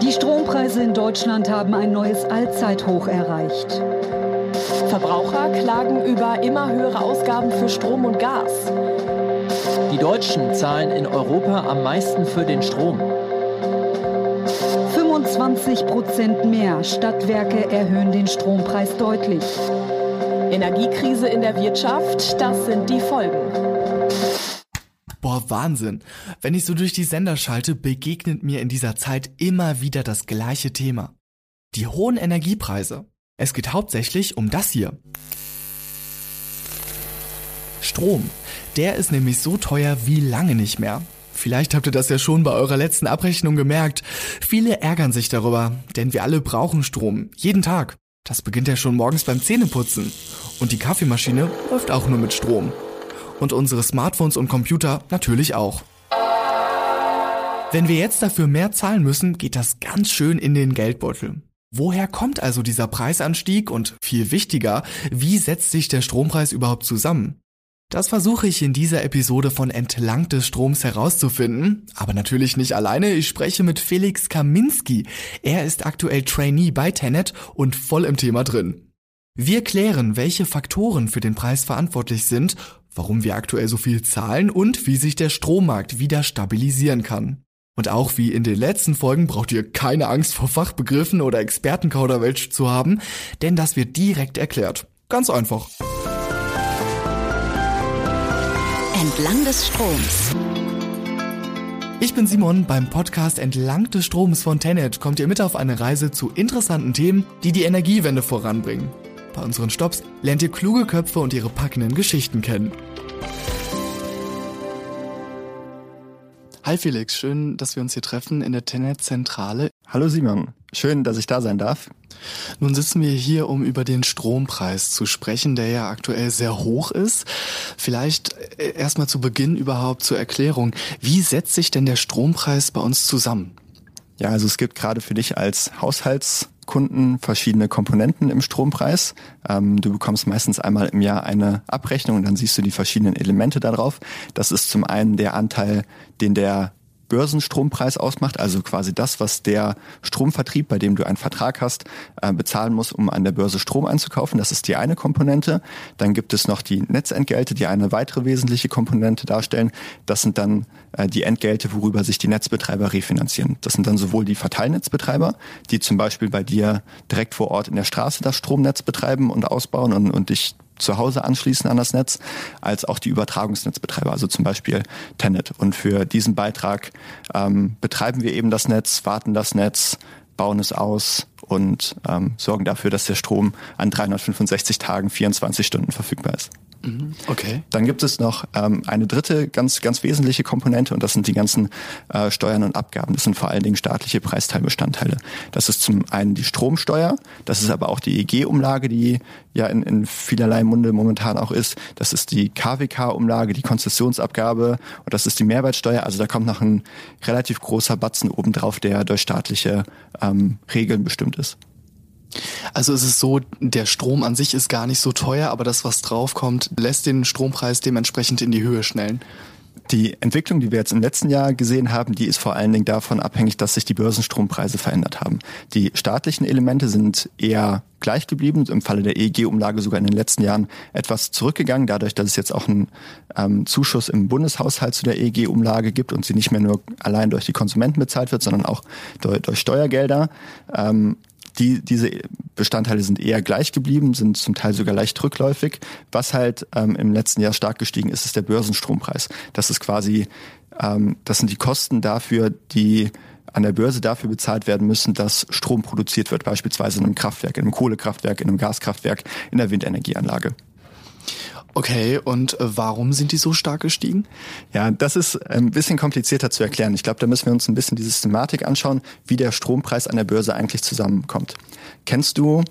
Die Strompreise in Deutschland haben ein neues Allzeithoch erreicht. Verbraucher klagen über immer höhere Ausgaben für Strom und Gas. Die Deutschen zahlen in Europa am meisten für den Strom. 25 Prozent mehr Stadtwerke erhöhen den Strompreis deutlich. Energiekrise in der Wirtschaft, das sind die Folgen. Boah, Wahnsinn. Wenn ich so durch die Sender schalte, begegnet mir in dieser Zeit immer wieder das gleiche Thema. Die hohen Energiepreise. Es geht hauptsächlich um das hier. Strom. Der ist nämlich so teuer wie lange nicht mehr. Vielleicht habt ihr das ja schon bei eurer letzten Abrechnung gemerkt. Viele ärgern sich darüber, denn wir alle brauchen Strom. Jeden Tag. Das beginnt ja schon morgens beim Zähneputzen. Und die Kaffeemaschine läuft auch nur mit Strom. Und unsere Smartphones und Computer natürlich auch. Wenn wir jetzt dafür mehr zahlen müssen, geht das ganz schön in den Geldbeutel. Woher kommt also dieser Preisanstieg und viel wichtiger, wie setzt sich der Strompreis überhaupt zusammen? Das versuche ich in dieser Episode von Entlang des Stroms herauszufinden, aber natürlich nicht alleine. Ich spreche mit Felix Kaminski. Er ist aktuell Trainee bei Tenet und voll im Thema drin. Wir klären, welche Faktoren für den Preis verantwortlich sind, warum wir aktuell so viel zahlen und wie sich der Strommarkt wieder stabilisieren kann. Und auch wie in den letzten Folgen braucht ihr keine Angst vor Fachbegriffen oder Expertenkauderwelsch zu haben, denn das wird direkt erklärt. Ganz einfach. Entlang des Stroms. Ich bin Simon. Beim Podcast Entlang des Stroms von Tenet kommt ihr mit auf eine Reise zu interessanten Themen, die die Energiewende voranbringen. Bei unseren Stops lernt ihr kluge Köpfe und ihre packenden Geschichten kennen. Hi Felix, schön, dass wir uns hier treffen in der Tenet-Zentrale. Hallo Simon, schön, dass ich da sein darf. Nun sitzen wir hier, um über den Strompreis zu sprechen, der ja aktuell sehr hoch ist. Vielleicht äh, erstmal zu Beginn überhaupt zur Erklärung. Wie setzt sich denn der Strompreis bei uns zusammen? Ja, also es gibt gerade für dich als Haushaltskunden verschiedene Komponenten im Strompreis. Ähm, du bekommst meistens einmal im Jahr eine Abrechnung und dann siehst du die verschiedenen Elemente darauf. Das ist zum einen der Anteil, den der Börsenstrompreis ausmacht, also quasi das, was der Stromvertrieb, bei dem du einen Vertrag hast, äh, bezahlen muss, um an der Börse Strom einzukaufen. Das ist die eine Komponente. Dann gibt es noch die Netzentgelte, die eine weitere wesentliche Komponente darstellen. Das sind dann äh, die Entgelte, worüber sich die Netzbetreiber refinanzieren. Das sind dann sowohl die Verteilnetzbetreiber, die zum Beispiel bei dir direkt vor Ort in der Straße das Stromnetz betreiben und ausbauen und, und dich zu Hause anschließen an das Netz, als auch die Übertragungsnetzbetreiber, also zum Beispiel Tenet. Und für diesen Beitrag ähm, betreiben wir eben das Netz, warten das Netz, bauen es aus und ähm, sorgen dafür, dass der Strom an 365 Tagen 24 Stunden verfügbar ist. Mhm. Okay. Dann gibt es noch ähm, eine dritte ganz, ganz wesentliche Komponente und das sind die ganzen äh, Steuern und Abgaben. Das sind vor allen Dingen staatliche Preisteilbestandteile. Das ist zum einen die Stromsteuer, das ist aber auch die EG-Umlage, die ja in, in vielerlei Munde momentan auch ist. Das ist die KWK-Umlage, die Konzessionsabgabe und das ist die Mehrwertsteuer. Also da kommt noch ein relativ großer Batzen obendrauf, der durch staatliche ähm, Regeln bestimmt ist. Also es ist so, der Strom an sich ist gar nicht so teuer, aber das, was draufkommt, lässt den Strompreis dementsprechend in die Höhe schnellen. Die Entwicklung, die wir jetzt im letzten Jahr gesehen haben, die ist vor allen Dingen davon abhängig, dass sich die Börsenstrompreise verändert haben. Die staatlichen Elemente sind eher gleich geblieben, im Falle der EEG-Umlage sogar in den letzten Jahren etwas zurückgegangen, dadurch, dass es jetzt auch einen ähm, Zuschuss im Bundeshaushalt zu der EEG-Umlage gibt und sie nicht mehr nur allein durch die Konsumenten bezahlt wird, sondern auch durch, durch Steuergelder. Ähm, die, diese Bestandteile sind eher gleich geblieben, sind zum Teil sogar leicht rückläufig. Was halt ähm, im letzten Jahr stark gestiegen ist, ist der Börsenstrompreis. Das ist quasi, ähm, das sind die Kosten dafür, die an der Börse dafür bezahlt werden müssen, dass Strom produziert wird, beispielsweise in einem Kraftwerk, in einem Kohlekraftwerk, in einem Gaskraftwerk, in der Windenergieanlage. Okay, und äh, warum sind die so stark gestiegen? Ja, das ist ein bisschen komplizierter zu erklären. Ich glaube, da müssen wir uns ein bisschen die Systematik anschauen, wie der Strompreis an der Börse eigentlich zusammenkommt. Kennst du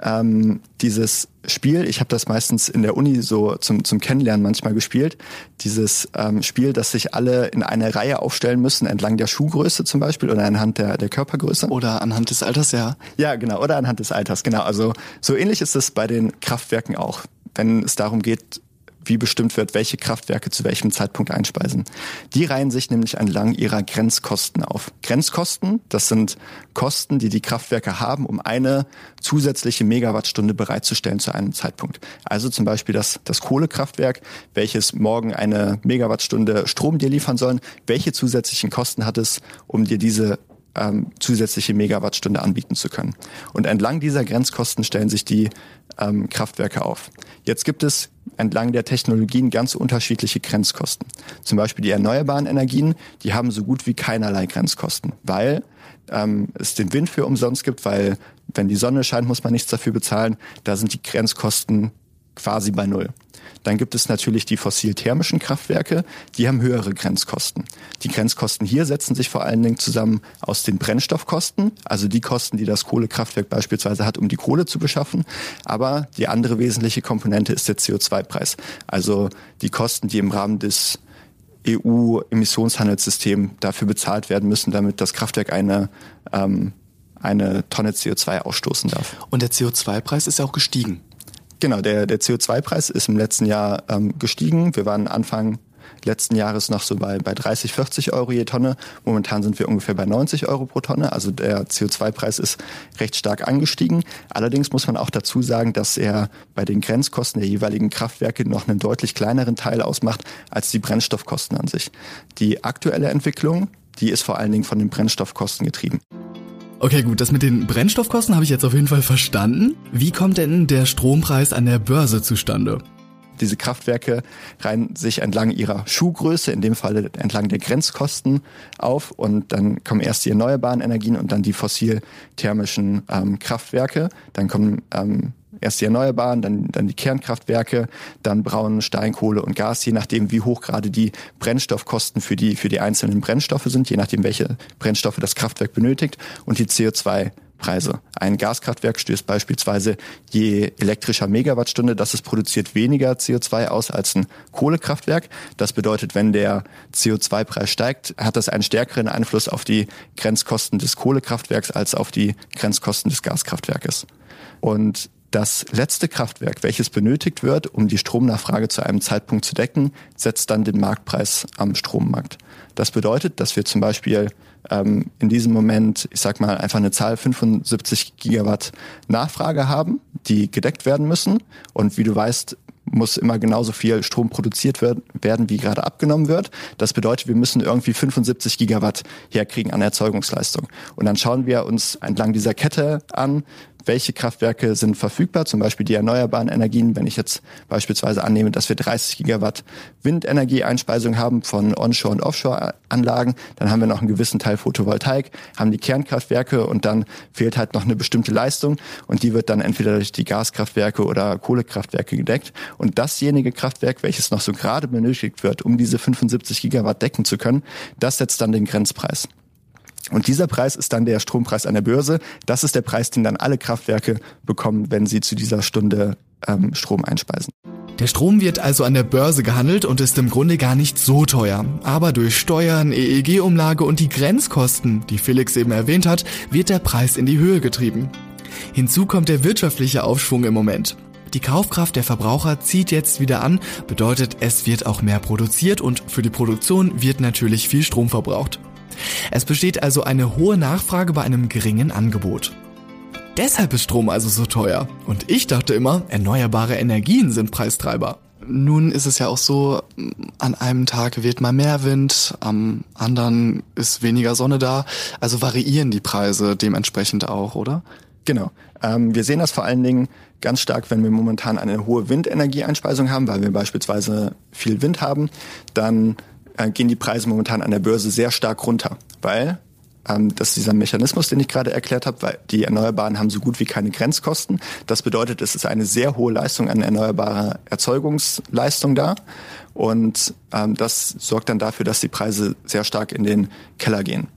ähm, dieses Spiel, ich habe das meistens in der Uni so zum, zum Kennenlernen manchmal gespielt, dieses ähm, Spiel, dass sich alle in eine Reihe aufstellen müssen, entlang der Schuhgröße zum Beispiel oder anhand der, der Körpergröße. Oder anhand des Alters, ja. Ja, genau, oder anhand des Alters, genau. Also so ähnlich ist es bei den Kraftwerken auch wenn es darum geht, wie bestimmt wird, welche Kraftwerke zu welchem Zeitpunkt einspeisen. Die reihen sich nämlich entlang ihrer Grenzkosten auf. Grenzkosten, das sind Kosten, die die Kraftwerke haben, um eine zusätzliche Megawattstunde bereitzustellen zu einem Zeitpunkt. Also zum Beispiel das, das Kohlekraftwerk, welches morgen eine Megawattstunde Strom dir liefern sollen. Welche zusätzlichen Kosten hat es, um dir diese ähm, zusätzliche Megawattstunde anbieten zu können. Und entlang dieser Grenzkosten stellen sich die ähm, Kraftwerke auf. Jetzt gibt es entlang der Technologien ganz unterschiedliche Grenzkosten. Zum Beispiel die erneuerbaren Energien, die haben so gut wie keinerlei Grenzkosten, weil ähm, es den Wind für umsonst gibt, weil wenn die Sonne scheint, muss man nichts dafür bezahlen. Da sind die Grenzkosten quasi bei Null. Dann gibt es natürlich die fossil-thermischen Kraftwerke, die haben höhere Grenzkosten. Die Grenzkosten hier setzen sich vor allen Dingen zusammen aus den Brennstoffkosten, also die Kosten, die das Kohlekraftwerk beispielsweise hat, um die Kohle zu beschaffen. Aber die andere wesentliche Komponente ist der CO2-Preis, also die Kosten, die im Rahmen des EU-Emissionshandelssystems dafür bezahlt werden müssen, damit das Kraftwerk eine ähm, eine Tonne CO2 ausstoßen darf. Und der CO2-Preis ist ja auch gestiegen. Genau, der, der CO2-Preis ist im letzten Jahr ähm, gestiegen. Wir waren Anfang letzten Jahres noch so bei, bei 30, 40 Euro je Tonne. Momentan sind wir ungefähr bei 90 Euro pro Tonne. Also der CO2-Preis ist recht stark angestiegen. Allerdings muss man auch dazu sagen, dass er bei den Grenzkosten der jeweiligen Kraftwerke noch einen deutlich kleineren Teil ausmacht als die Brennstoffkosten an sich. Die aktuelle Entwicklung, die ist vor allen Dingen von den Brennstoffkosten getrieben. Okay, gut, das mit den Brennstoffkosten habe ich jetzt auf jeden Fall verstanden. Wie kommt denn der Strompreis an der Börse zustande? Diese Kraftwerke reihen sich entlang ihrer Schuhgröße, in dem Fall entlang der Grenzkosten auf und dann kommen erst die erneuerbaren Energien und dann die fossil-thermischen ähm, Kraftwerke. Dann kommen ähm, erst die Erneuerbaren, dann, dann die Kernkraftwerke, dann Braun, Steinkohle und Gas, je nachdem, wie hoch gerade die Brennstoffkosten für die, für die einzelnen Brennstoffe sind, je nachdem, welche Brennstoffe das Kraftwerk benötigt und die CO2 Preise. Ein Gaskraftwerk stößt beispielsweise je elektrischer Megawattstunde, das es produziert, weniger CO2 aus als ein Kohlekraftwerk. Das bedeutet, wenn der CO2-Preis steigt, hat das einen stärkeren Einfluss auf die Grenzkosten des Kohlekraftwerks als auf die Grenzkosten des Gaskraftwerkes. Und das letzte Kraftwerk, welches benötigt wird, um die Stromnachfrage zu einem Zeitpunkt zu decken, setzt dann den Marktpreis am Strommarkt. Das bedeutet, dass wir zum Beispiel ähm, in diesem Moment, ich sag mal, einfach eine Zahl 75 Gigawatt Nachfrage haben, die gedeckt werden müssen. Und wie du weißt, muss immer genauso viel Strom produziert werden, wie gerade abgenommen wird. Das bedeutet, wir müssen irgendwie 75 Gigawatt herkriegen an Erzeugungsleistung. Und dann schauen wir uns entlang dieser Kette an, welche Kraftwerke sind verfügbar, zum Beispiel die erneuerbaren Energien. Wenn ich jetzt beispielsweise annehme, dass wir 30 Gigawatt Windenergieeinspeisung haben von Onshore- und Offshore-Anlagen, dann haben wir noch einen gewissen Teil Photovoltaik, haben die Kernkraftwerke und dann fehlt halt noch eine bestimmte Leistung und die wird dann entweder durch die Gaskraftwerke oder Kohlekraftwerke gedeckt. Und dasjenige Kraftwerk, welches noch so gerade benötigt wird, um diese 75 Gigawatt decken zu können, das setzt dann den Grenzpreis. Und dieser Preis ist dann der Strompreis an der Börse. Das ist der Preis, den dann alle Kraftwerke bekommen, wenn sie zu dieser Stunde ähm, Strom einspeisen. Der Strom wird also an der Börse gehandelt und ist im Grunde gar nicht so teuer. Aber durch Steuern, EEG-Umlage und die Grenzkosten, die Felix eben erwähnt hat, wird der Preis in die Höhe getrieben. Hinzu kommt der wirtschaftliche Aufschwung im Moment. Die Kaufkraft der Verbraucher zieht jetzt wieder an, bedeutet, es wird auch mehr produziert und für die Produktion wird natürlich viel Strom verbraucht. Es besteht also eine hohe Nachfrage bei einem geringen Angebot. Deshalb ist Strom also so teuer. Und ich dachte immer, erneuerbare Energien sind Preistreiber. Nun ist es ja auch so, an einem Tag weht mal mehr Wind, am anderen ist weniger Sonne da. Also variieren die Preise dementsprechend auch, oder? Genau. Ähm, wir sehen das vor allen Dingen ganz stark, wenn wir momentan eine hohe Windenergieeinspeisung haben, weil wir beispielsweise viel Wind haben. Dann äh, gehen die Preise momentan an der Börse sehr stark runter, weil ähm, das ist dieser Mechanismus, den ich gerade erklärt habe, weil die Erneuerbaren haben so gut wie keine Grenzkosten. Das bedeutet, es ist eine sehr hohe Leistung an erneuerbarer Erzeugungsleistung da. Und ähm, das sorgt dann dafür, dass die Preise sehr stark in den Keller gehen.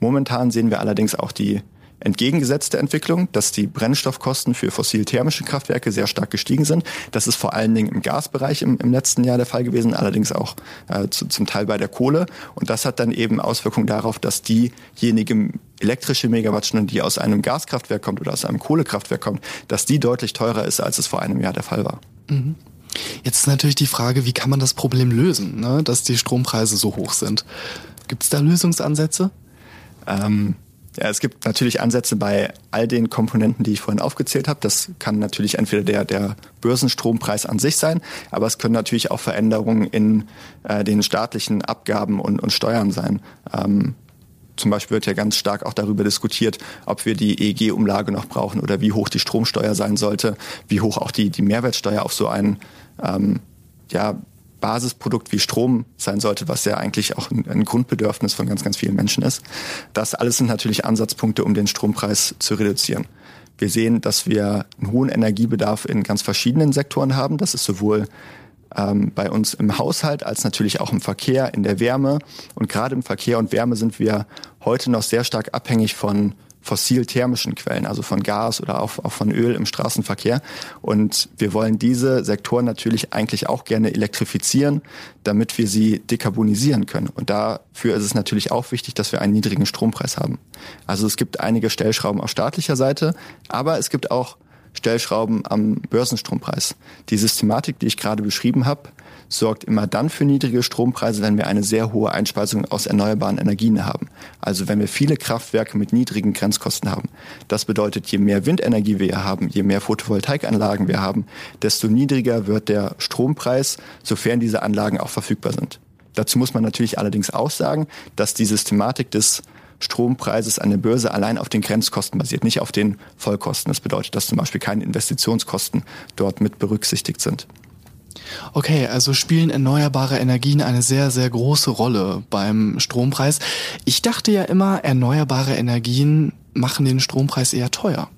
Momentan sehen wir allerdings auch die entgegengesetzte Entwicklung, dass die Brennstoffkosten für fossil-thermische Kraftwerke sehr stark gestiegen sind. Das ist vor allen Dingen im Gasbereich im, im letzten Jahr der Fall gewesen, allerdings auch äh, zu, zum Teil bei der Kohle. Und das hat dann eben Auswirkungen darauf, dass diejenige elektrische Megawattstunde, die aus einem Gaskraftwerk kommt oder aus einem Kohlekraftwerk kommt, dass die deutlich teurer ist, als es vor einem Jahr der Fall war. Mhm. Jetzt ist natürlich die Frage, wie kann man das Problem lösen, ne? dass die Strompreise so hoch sind? Gibt es da Lösungsansätze? Ähm, ja, es gibt natürlich Ansätze bei all den Komponenten, die ich vorhin aufgezählt habe. Das kann natürlich entweder der, der Börsenstrompreis an sich sein, aber es können natürlich auch Veränderungen in äh, den staatlichen Abgaben und, und Steuern sein. Ähm, zum Beispiel wird ja ganz stark auch darüber diskutiert, ob wir die EEG-Umlage noch brauchen oder wie hoch die Stromsteuer sein sollte, wie hoch auch die, die Mehrwertsteuer auf so ein ähm, ja, Basisprodukt wie Strom sein sollte, was ja eigentlich auch ein, Grundbedürfnis von ganz, ganz vielen Menschen ist. Das alles sind natürlich Ansatzpunkte, um den Strompreis zu reduzieren. Wir sehen, dass wir einen hohen Energiebedarf in ganz verschiedenen Sektoren haben. Das ist sowohl ähm, bei uns im Haushalt als natürlich auch im Verkehr, in der Wärme. Und gerade im Verkehr und Wärme sind wir heute noch sehr stark abhängig von fossil-thermischen Quellen, also von Gas oder auch, auch von Öl im Straßenverkehr. Und wir wollen diese Sektoren natürlich eigentlich auch gerne elektrifizieren, damit wir sie dekarbonisieren können. Und dafür ist es natürlich auch wichtig, dass wir einen niedrigen Strompreis haben. Also es gibt einige Stellschrauben auf staatlicher Seite, aber es gibt auch Stellschrauben am Börsenstrompreis. Die Systematik, die ich gerade beschrieben habe, sorgt immer dann für niedrige Strompreise, wenn wir eine sehr hohe Einspeisung aus erneuerbaren Energien haben. Also wenn wir viele Kraftwerke mit niedrigen Grenzkosten haben. Das bedeutet, je mehr Windenergie wir haben, je mehr Photovoltaikanlagen wir haben, desto niedriger wird der Strompreis, sofern diese Anlagen auch verfügbar sind. Dazu muss man natürlich allerdings auch sagen, dass die Systematik des Strompreises an der Börse allein auf den Grenzkosten basiert, nicht auf den Vollkosten. Das bedeutet, dass zum Beispiel keine Investitionskosten dort mit berücksichtigt sind. Okay, also spielen erneuerbare Energien eine sehr, sehr große Rolle beim Strompreis. Ich dachte ja immer, erneuerbare Energien machen den Strompreis eher teuer.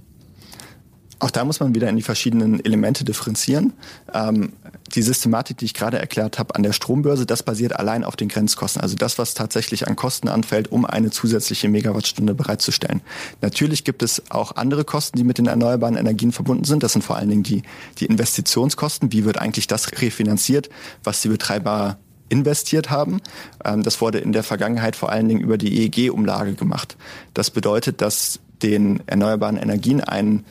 Auch da muss man wieder in die verschiedenen Elemente differenzieren. Ähm, die Systematik, die ich gerade erklärt habe an der Strombörse, das basiert allein auf den Grenzkosten. Also das, was tatsächlich an Kosten anfällt, um eine zusätzliche Megawattstunde bereitzustellen. Natürlich gibt es auch andere Kosten, die mit den erneuerbaren Energien verbunden sind. Das sind vor allen Dingen die, die Investitionskosten. Wie wird eigentlich das refinanziert, was die Betreiber investiert haben. Ähm, das wurde in der Vergangenheit vor allen Dingen über die EEG-Umlage gemacht. Das bedeutet, dass den erneuerbaren Energien ein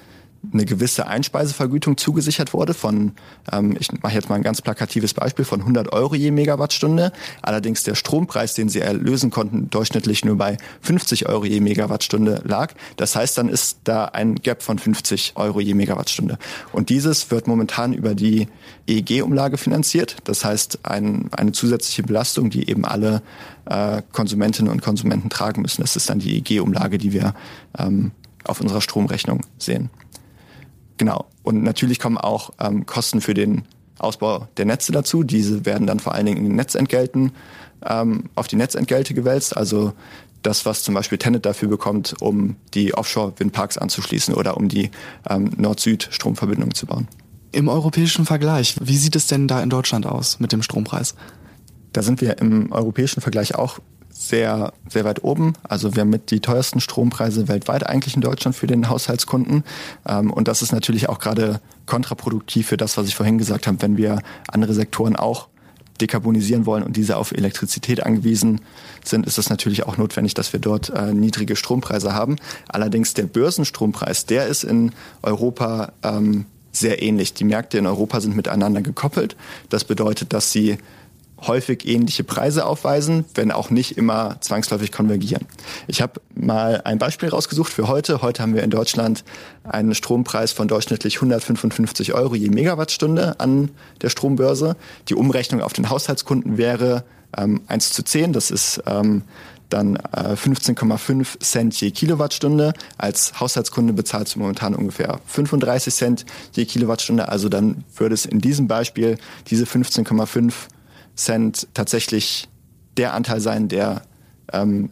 eine gewisse Einspeisevergütung zugesichert wurde von, ähm, ich mache jetzt mal ein ganz plakatives Beispiel, von 100 Euro je Megawattstunde. Allerdings der Strompreis, den sie erlösen konnten, durchschnittlich nur bei 50 Euro je Megawattstunde lag. Das heißt, dann ist da ein Gap von 50 Euro je Megawattstunde. Und dieses wird momentan über die EEG-Umlage finanziert. Das heißt, ein, eine zusätzliche Belastung, die eben alle äh, Konsumentinnen und Konsumenten tragen müssen. Das ist dann die EEG-Umlage, die wir ähm, auf unserer Stromrechnung sehen. Genau. Und natürlich kommen auch ähm, Kosten für den Ausbau der Netze dazu. Diese werden dann vor allen Dingen in den Netzentgelten ähm, auf die Netzentgelte gewälzt. Also das, was zum Beispiel Tenet dafür bekommt, um die Offshore-Windparks anzuschließen oder um die ähm, Nord-Süd-Stromverbindung zu bauen. Im europäischen Vergleich, wie sieht es denn da in Deutschland aus mit dem Strompreis? Da sind wir im europäischen Vergleich auch sehr, sehr weit oben. Also wir haben mit die teuersten Strompreise weltweit eigentlich in Deutschland für den Haushaltskunden. Ähm, und das ist natürlich auch gerade kontraproduktiv für das, was ich vorhin gesagt habe, wenn wir andere Sektoren auch dekarbonisieren wollen und diese auf Elektrizität angewiesen sind, ist es natürlich auch notwendig, dass wir dort äh, niedrige Strompreise haben. Allerdings der Börsenstrompreis, der ist in Europa ähm, sehr ähnlich. Die Märkte in Europa sind miteinander gekoppelt. Das bedeutet, dass sie häufig ähnliche Preise aufweisen, wenn auch nicht immer zwangsläufig konvergieren. Ich habe mal ein Beispiel rausgesucht für heute. Heute haben wir in Deutschland einen Strompreis von durchschnittlich 155 Euro je Megawattstunde an der Strombörse. Die Umrechnung auf den Haushaltskunden wäre ähm, 1 zu 10. Das ist ähm, dann äh, 15,5 Cent je Kilowattstunde. Als Haushaltskunde bezahlt du momentan ungefähr 35 Cent je Kilowattstunde. Also dann würde es in diesem Beispiel diese 15,5 Cent tatsächlich der Anteil sein, der ähm,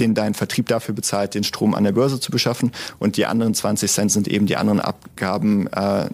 den dein Vertrieb dafür bezahlt, den Strom an der Börse zu beschaffen. Und die anderen 20 Cent sind eben die anderen Abgaben, äh,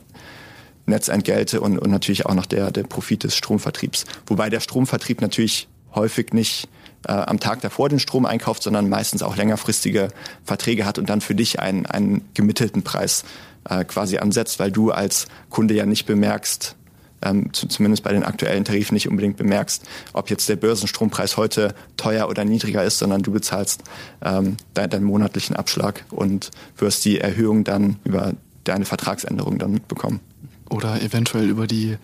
Netzentgelte und, und natürlich auch noch der, der Profit des Stromvertriebs. Wobei der Stromvertrieb natürlich häufig nicht äh, am Tag davor den Strom einkauft, sondern meistens auch längerfristige Verträge hat und dann für dich einen, einen gemittelten Preis äh, quasi ansetzt, weil du als Kunde ja nicht bemerkst, ähm, zumindest bei den aktuellen Tarifen nicht unbedingt bemerkst, ob jetzt der Börsenstrompreis heute teuer oder niedriger ist, sondern du bezahlst ähm, deinen, deinen monatlichen Abschlag und wirst die Erhöhung dann über deine Vertragsänderung dann mitbekommen. oder eventuell über die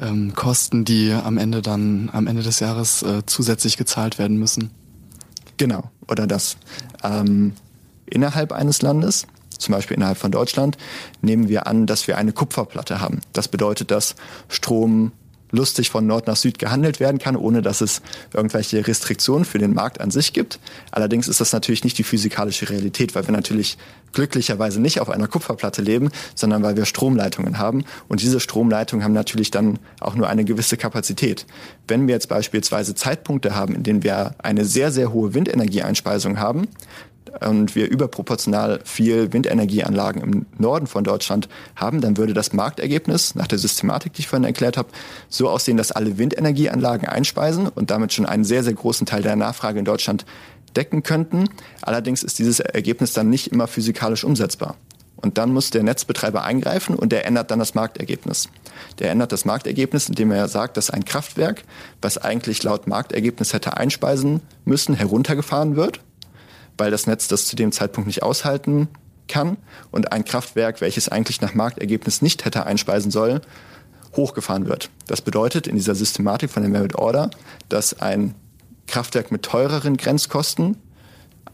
ähm, Kosten, die am Ende dann am Ende des Jahres äh, zusätzlich gezahlt werden müssen. Genau, oder das ähm, innerhalb eines Landes, zum Beispiel innerhalb von Deutschland, nehmen wir an, dass wir eine Kupferplatte haben. Das bedeutet, dass Strom lustig von Nord nach Süd gehandelt werden kann, ohne dass es irgendwelche Restriktionen für den Markt an sich gibt. Allerdings ist das natürlich nicht die physikalische Realität, weil wir natürlich glücklicherweise nicht auf einer Kupferplatte leben, sondern weil wir Stromleitungen haben. Und diese Stromleitungen haben natürlich dann auch nur eine gewisse Kapazität. Wenn wir jetzt beispielsweise Zeitpunkte haben, in denen wir eine sehr, sehr hohe Windenergieeinspeisung haben, und wir überproportional viel Windenergieanlagen im Norden von Deutschland haben, dann würde das Marktergebnis nach der Systematik, die ich vorhin erklärt habe, so aussehen, dass alle Windenergieanlagen einspeisen und damit schon einen sehr, sehr großen Teil der Nachfrage in Deutschland decken könnten. Allerdings ist dieses Ergebnis dann nicht immer physikalisch umsetzbar. Und dann muss der Netzbetreiber eingreifen und der ändert dann das Marktergebnis. Der ändert das Marktergebnis, indem er sagt, dass ein Kraftwerk, was eigentlich laut Marktergebnis hätte einspeisen müssen, heruntergefahren wird weil das Netz das zu dem Zeitpunkt nicht aushalten kann und ein Kraftwerk, welches eigentlich nach Marktergebnis nicht hätte einspeisen sollen, hochgefahren wird. Das bedeutet in dieser Systematik von der Merit Order, dass ein Kraftwerk mit teureren Grenzkosten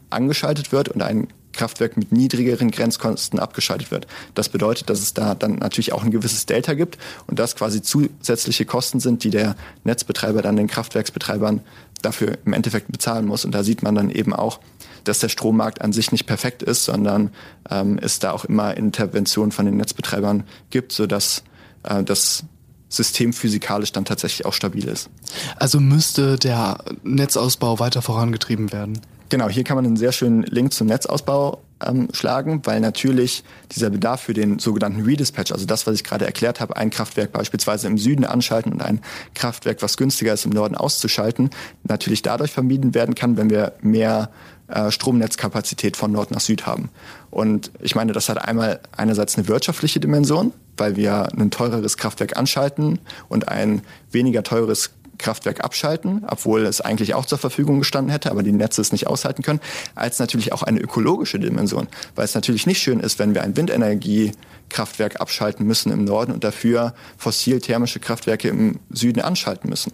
angeschaltet wird und ein Kraftwerk mit niedrigeren Grenzkosten abgeschaltet wird. Das bedeutet, dass es da dann natürlich auch ein gewisses Delta gibt und das quasi zusätzliche Kosten sind, die der Netzbetreiber dann den Kraftwerksbetreibern dafür im Endeffekt bezahlen muss. Und da sieht man dann eben auch, dass der Strommarkt an sich nicht perfekt ist, sondern ähm, es da auch immer Interventionen von den Netzbetreibern gibt, sodass äh, das System physikalisch dann tatsächlich auch stabil ist. Also müsste der Netzausbau weiter vorangetrieben werden? Genau, hier kann man einen sehr schönen Link zum Netzausbau ähm, schlagen, weil natürlich dieser Bedarf für den sogenannten Redispatch, also das, was ich gerade erklärt habe, ein Kraftwerk beispielsweise im Süden anschalten und ein Kraftwerk, was günstiger ist, im Norden auszuschalten, natürlich dadurch vermieden werden kann, wenn wir mehr äh, Stromnetzkapazität von Nord nach Süd haben. Und ich meine, das hat einmal einerseits eine wirtschaftliche Dimension, weil wir ein teureres Kraftwerk anschalten und ein weniger teures Kraftwerk abschalten, obwohl es eigentlich auch zur Verfügung gestanden hätte, aber die Netze es nicht aushalten können, als natürlich auch eine ökologische Dimension, weil es natürlich nicht schön ist, wenn wir ein Windenergiekraftwerk abschalten müssen im Norden und dafür fossil-thermische Kraftwerke im Süden anschalten müssen.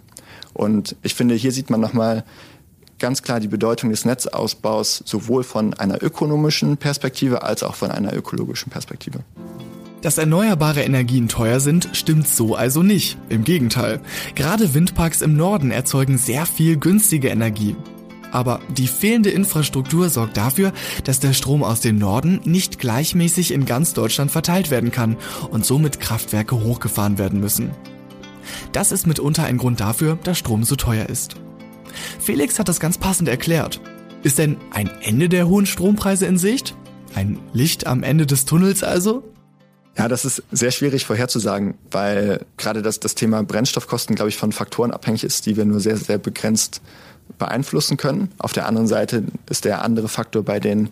Und ich finde, hier sieht man nochmal ganz klar die Bedeutung des Netzausbaus sowohl von einer ökonomischen Perspektive als auch von einer ökologischen Perspektive. Dass erneuerbare Energien teuer sind, stimmt so also nicht. Im Gegenteil. Gerade Windparks im Norden erzeugen sehr viel günstige Energie. Aber die fehlende Infrastruktur sorgt dafür, dass der Strom aus dem Norden nicht gleichmäßig in ganz Deutschland verteilt werden kann und somit Kraftwerke hochgefahren werden müssen. Das ist mitunter ein Grund dafür, dass Strom so teuer ist. Felix hat das ganz passend erklärt. Ist denn ein Ende der hohen Strompreise in Sicht? Ein Licht am Ende des Tunnels also? Ja, das ist sehr schwierig vorherzusagen, weil gerade das, das Thema Brennstoffkosten, glaube ich, von Faktoren abhängig ist, die wir nur sehr, sehr begrenzt beeinflussen können. Auf der anderen Seite ist der andere Faktor bei den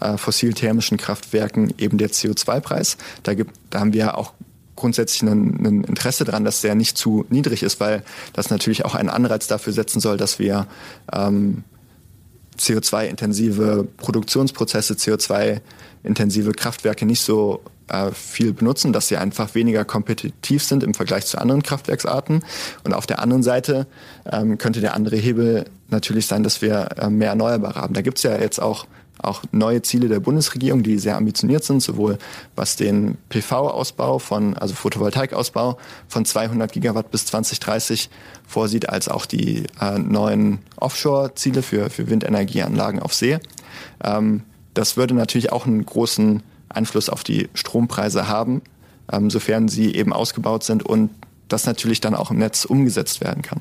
äh, fossil-thermischen Kraftwerken eben der CO2-Preis. Da, da haben wir auch grundsätzlich ein, ein Interesse daran, dass der nicht zu niedrig ist, weil das natürlich auch einen Anreiz dafür setzen soll, dass wir ähm, CO2-intensive Produktionsprozesse, CO2-intensive Kraftwerke nicht so äh, viel benutzen, dass sie einfach weniger kompetitiv sind im Vergleich zu anderen Kraftwerksarten. Und auf der anderen Seite ähm, könnte der andere Hebel natürlich sein, dass wir äh, mehr Erneuerbare haben. Da gibt es ja jetzt auch auch neue Ziele der Bundesregierung, die sehr ambitioniert sind, sowohl was den PV-Ausbau von, also Photovoltaikausbau von 200 Gigawatt bis 2030 vorsieht, als auch die äh, neuen Offshore-Ziele für, für Windenergieanlagen auf See. Ähm, das würde natürlich auch einen großen Einfluss auf die Strompreise haben, ähm, sofern sie eben ausgebaut sind und das natürlich dann auch im Netz umgesetzt werden kann.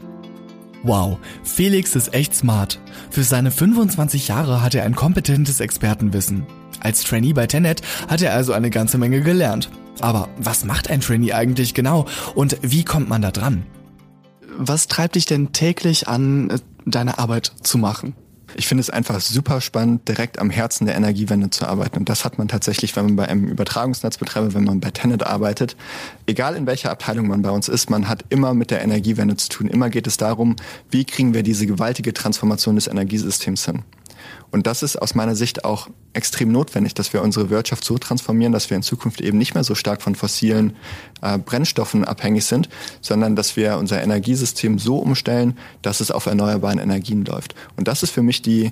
Wow, Felix ist echt smart. Für seine 25 Jahre hat er ein kompetentes Expertenwissen. Als Trainee bei Tenet hat er also eine ganze Menge gelernt. Aber was macht ein Trainee eigentlich genau und wie kommt man da dran? Was treibt dich denn täglich an, deine Arbeit zu machen? Ich finde es einfach super spannend, direkt am Herzen der Energiewende zu arbeiten. Und das hat man tatsächlich, wenn man bei einem Übertragungsnetzbetreiber, wenn man bei Tenet arbeitet. Egal in welcher Abteilung man bei uns ist, man hat immer mit der Energiewende zu tun. Immer geht es darum, wie kriegen wir diese gewaltige Transformation des Energiesystems hin. Und das ist aus meiner Sicht auch extrem notwendig, dass wir unsere Wirtschaft so transformieren, dass wir in Zukunft eben nicht mehr so stark von fossilen äh, Brennstoffen abhängig sind, sondern dass wir unser Energiesystem so umstellen, dass es auf erneuerbaren Energien läuft. Und das ist für mich die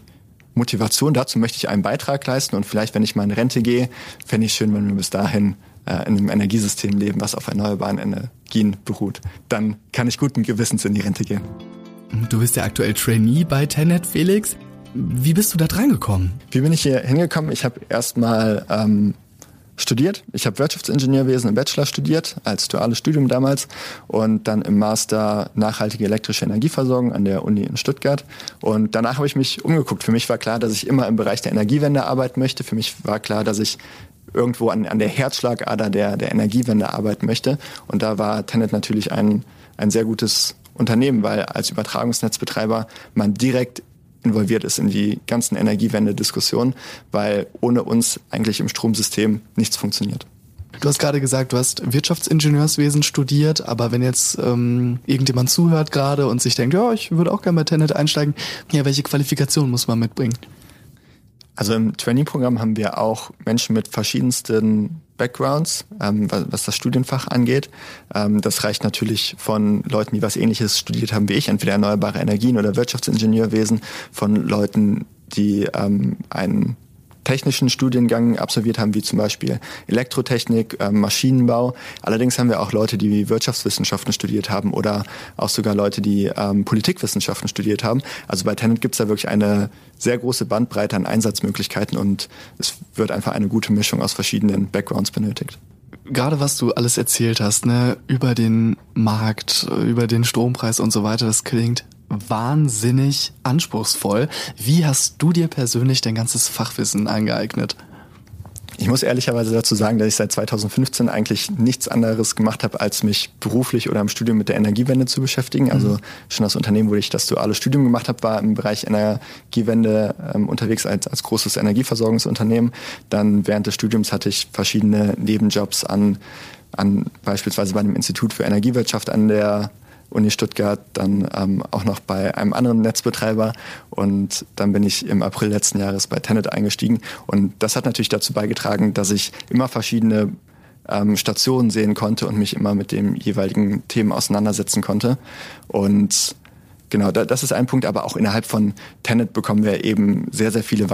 Motivation. Dazu möchte ich einen Beitrag leisten und vielleicht, wenn ich mal in Rente gehe, fände ich schön, wenn wir bis dahin äh, in einem Energiesystem leben, was auf erneuerbaren Energien beruht. Dann kann ich guten Gewissens in die Rente gehen. Du bist ja aktuell Trainee bei Tenet, Felix. Wie bist du da dran gekommen? Wie bin ich hier hingekommen? Ich habe erstmal ähm, studiert. Ich habe Wirtschaftsingenieurwesen im Bachelor studiert, als duales Studium damals und dann im Master nachhaltige elektrische Energieversorgung an der Uni in Stuttgart. Und danach habe ich mich umgeguckt. Für mich war klar, dass ich immer im Bereich der Energiewende arbeiten möchte. Für mich war klar, dass ich irgendwo an, an der Herzschlagader der, der Energiewende arbeiten möchte. Und da war Tenet natürlich ein, ein sehr gutes Unternehmen, weil als Übertragungsnetzbetreiber man direkt involviert ist in die ganzen Energiewende-Diskussionen, weil ohne uns eigentlich im Stromsystem nichts funktioniert. Du hast gerade gesagt, du hast Wirtschaftsingenieurswesen studiert, aber wenn jetzt ähm, irgendjemand zuhört gerade und sich denkt, ja, ich würde auch gerne bei Tenet einsteigen, ja, welche Qualifikation muss man mitbringen? Also im Trainee-Programm haben wir auch Menschen mit verschiedensten Backgrounds, ähm, was, das Studienfach angeht. Ähm, das reicht natürlich von Leuten, die was ähnliches studiert haben wie ich, entweder erneuerbare Energien oder Wirtschaftsingenieurwesen, von Leuten, die ähm, einen technischen Studiengang absolviert haben, wie zum Beispiel Elektrotechnik, äh, Maschinenbau. Allerdings haben wir auch Leute, die Wirtschaftswissenschaften studiert haben oder auch sogar Leute, die ähm, Politikwissenschaften studiert haben. Also bei Tenant gibt es da wirklich eine sehr große Bandbreite an Einsatzmöglichkeiten und es wird einfach eine gute Mischung aus verschiedenen Backgrounds benötigt gerade was du alles erzählt hast, ne, über den Markt, über den Strompreis und so weiter, das klingt wahnsinnig anspruchsvoll. Wie hast du dir persönlich dein ganzes Fachwissen angeeignet? Ich muss ehrlicherweise dazu sagen, dass ich seit 2015 eigentlich nichts anderes gemacht habe, als mich beruflich oder im Studium mit der Energiewende zu beschäftigen. Also mhm. schon das Unternehmen, wo ich das duale Studium gemacht habe, war im Bereich Energiewende ähm, unterwegs als, als großes Energieversorgungsunternehmen. Dann während des Studiums hatte ich verschiedene Nebenjobs an, an beispielsweise bei einem Institut für Energiewirtschaft an der Uni Stuttgart, dann ähm, auch noch bei einem anderen Netzbetreiber. Und dann bin ich im April letzten Jahres bei Tenet eingestiegen. Und das hat natürlich dazu beigetragen, dass ich immer verschiedene ähm, Stationen sehen konnte und mich immer mit dem jeweiligen Themen auseinandersetzen konnte. Und Genau, das ist ein Punkt, aber auch innerhalb von Tenet bekommen wir eben sehr, sehr viele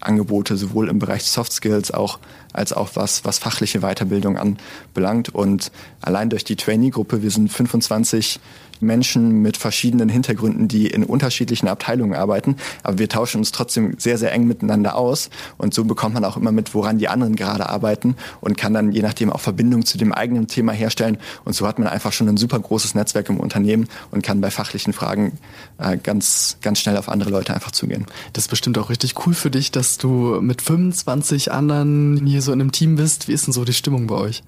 Weiterbildungsangebote, sowohl im Bereich Soft Skills auch, als auch was, was fachliche Weiterbildung anbelangt. Und allein durch die Trainee-Gruppe, wir sind 25 Menschen mit verschiedenen Hintergründen, die in unterschiedlichen Abteilungen arbeiten, aber wir tauschen uns trotzdem sehr, sehr eng miteinander aus und so bekommt man auch immer mit, woran die anderen gerade arbeiten und kann dann je nachdem auch Verbindung zu dem eigenen Thema herstellen und so hat man einfach schon ein super großes Netzwerk im Unternehmen und kann bei fachlichen Fragen äh, ganz, ganz schnell auf andere Leute einfach zugehen. Das ist bestimmt auch richtig cool für dich, dass du mit 25 anderen hier so in einem Team bist. Wie ist denn so die Stimmung bei euch?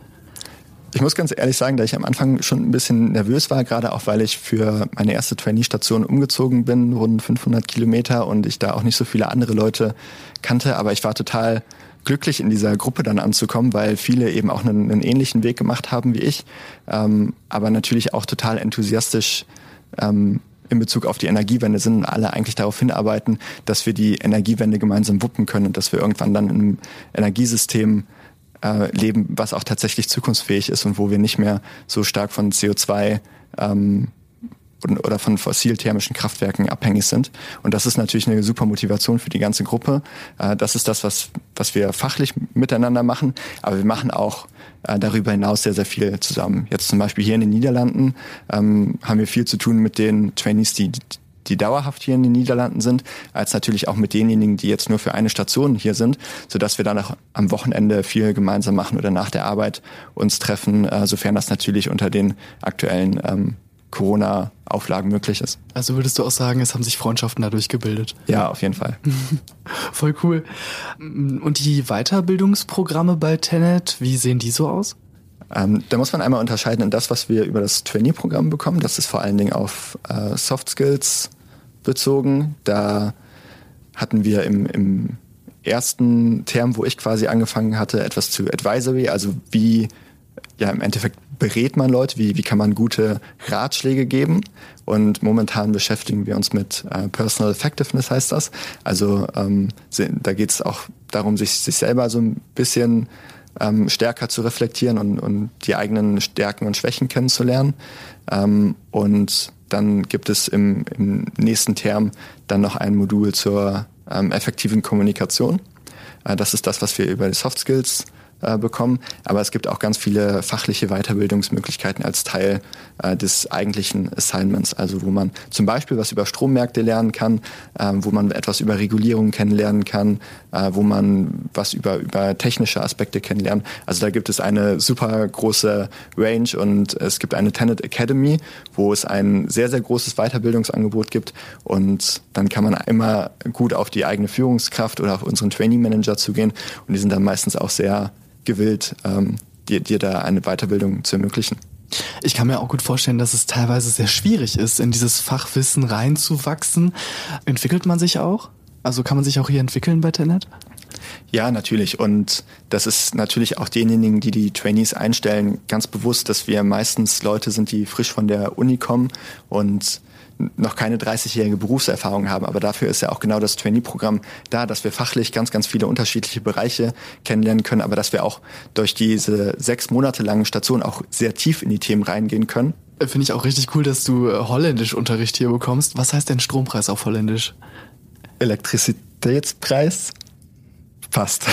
Ich muss ganz ehrlich sagen, dass ich am Anfang schon ein bisschen nervös war, gerade auch weil ich für meine erste Trainee-Station umgezogen bin, rund 500 Kilometer und ich da auch nicht so viele andere Leute kannte. Aber ich war total glücklich, in dieser Gruppe dann anzukommen, weil viele eben auch einen, einen ähnlichen Weg gemacht haben wie ich, ähm, aber natürlich auch total enthusiastisch ähm, in Bezug auf die Energiewende sind und alle eigentlich darauf hinarbeiten, dass wir die Energiewende gemeinsam wuppen können und dass wir irgendwann dann im Energiesystem äh, leben, was auch tatsächlich zukunftsfähig ist und wo wir nicht mehr so stark von CO2 ähm, oder von fossilthermischen Kraftwerken abhängig sind. Und das ist natürlich eine super Motivation für die ganze Gruppe. Äh, das ist das, was, was wir fachlich miteinander machen. Aber wir machen auch äh, darüber hinaus sehr, sehr viel zusammen. Jetzt zum Beispiel hier in den Niederlanden ähm, haben wir viel zu tun mit den Trainees, die die dauerhaft hier in den Niederlanden sind, als natürlich auch mit denjenigen, die jetzt nur für eine Station hier sind, sodass wir dann auch am Wochenende viel gemeinsam machen oder nach der Arbeit uns treffen, äh, sofern das natürlich unter den aktuellen ähm, Corona-Auflagen möglich ist. Also würdest du auch sagen, es haben sich Freundschaften dadurch gebildet? Ja, auf jeden Fall. Voll cool. Und die Weiterbildungsprogramme bei Tenet, wie sehen die so aus? Ähm, da muss man einmal unterscheiden in das, was wir über das Trainee-Programm bekommen. Das ist vor allen Dingen auf äh, Soft Skills bezogen. Da hatten wir im, im ersten Term, wo ich quasi angefangen hatte, etwas zu Advisory, also wie ja im Endeffekt berät man Leute, wie, wie kann man gute Ratschläge geben. Und momentan beschäftigen wir uns mit äh, Personal Effectiveness, heißt das. Also ähm, da geht es auch darum, sich, sich selber so ein bisschen ähm, stärker zu reflektieren und, und die eigenen Stärken und Schwächen kennenzulernen. Ähm, und dann gibt es im, im nächsten Term dann noch ein Modul zur ähm, effektiven Kommunikation. Äh, das ist das, was wir über die Soft Skills äh, bekommen. Aber es gibt auch ganz viele fachliche Weiterbildungsmöglichkeiten als Teil äh, des eigentlichen Assignments. Also wo man zum Beispiel was über Strommärkte lernen kann, äh, wo man etwas über Regulierung kennenlernen kann, äh, wo man was über, über technische Aspekte kennenlernt. Also da gibt es eine super große Range und es gibt eine Tenet Academy, wo es ein sehr, sehr großes Weiterbildungsangebot gibt und dann kann man immer gut auf die eigene Führungskraft oder auf unseren Training Manager zugehen und die sind dann meistens auch sehr gewillt, ähm, dir, dir da eine Weiterbildung zu ermöglichen. Ich kann mir auch gut vorstellen, dass es teilweise sehr schwierig ist, in dieses Fachwissen reinzuwachsen. Entwickelt man sich auch? Also kann man sich auch hier entwickeln bei Tenet? Ja, natürlich. Und das ist natürlich auch denjenigen, die die Trainees einstellen, ganz bewusst, dass wir meistens Leute sind, die frisch von der Uni kommen und noch keine 30-jährige Berufserfahrung haben. Aber dafür ist ja auch genau das Trainee-Programm da, dass wir fachlich ganz, ganz viele unterschiedliche Bereiche kennenlernen können, aber dass wir auch durch diese sechs Monate langen Station auch sehr tief in die Themen reingehen können. Finde ich auch richtig cool, dass du äh, Holländisch-Unterricht hier bekommst. Was heißt denn Strompreis auf Holländisch? Elektrizitätspreis. Passt.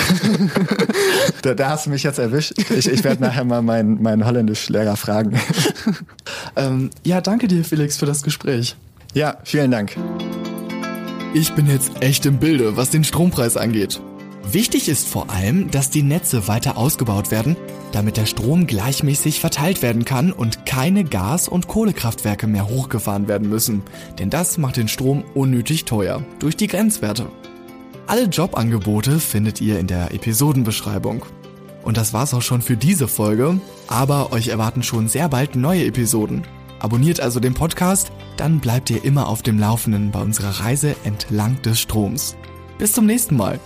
da, da, hast du mich jetzt erwischt. Ich, ich werde nachher mal meinen, meinen Holländisch-Lehrer fragen. ähm, ja, danke dir, Felix, für das Gespräch. Ja, vielen Dank. Ich bin jetzt echt im Bilde, was den Strompreis angeht. Wichtig ist vor allem, dass die Netze weiter ausgebaut werden, damit der Strom gleichmäßig verteilt werden kann und keine Gas- und Kohlekraftwerke mehr hochgefahren werden müssen. Denn das macht den Strom unnötig teuer durch die Grenzwerte. Alle Jobangebote findet ihr in der Episodenbeschreibung. Und das war's auch schon für diese Folge, aber euch erwarten schon sehr bald neue Episoden. Abonniert also den Podcast, dann bleibt ihr immer auf dem Laufenden bei unserer Reise entlang des Stroms. Bis zum nächsten Mal.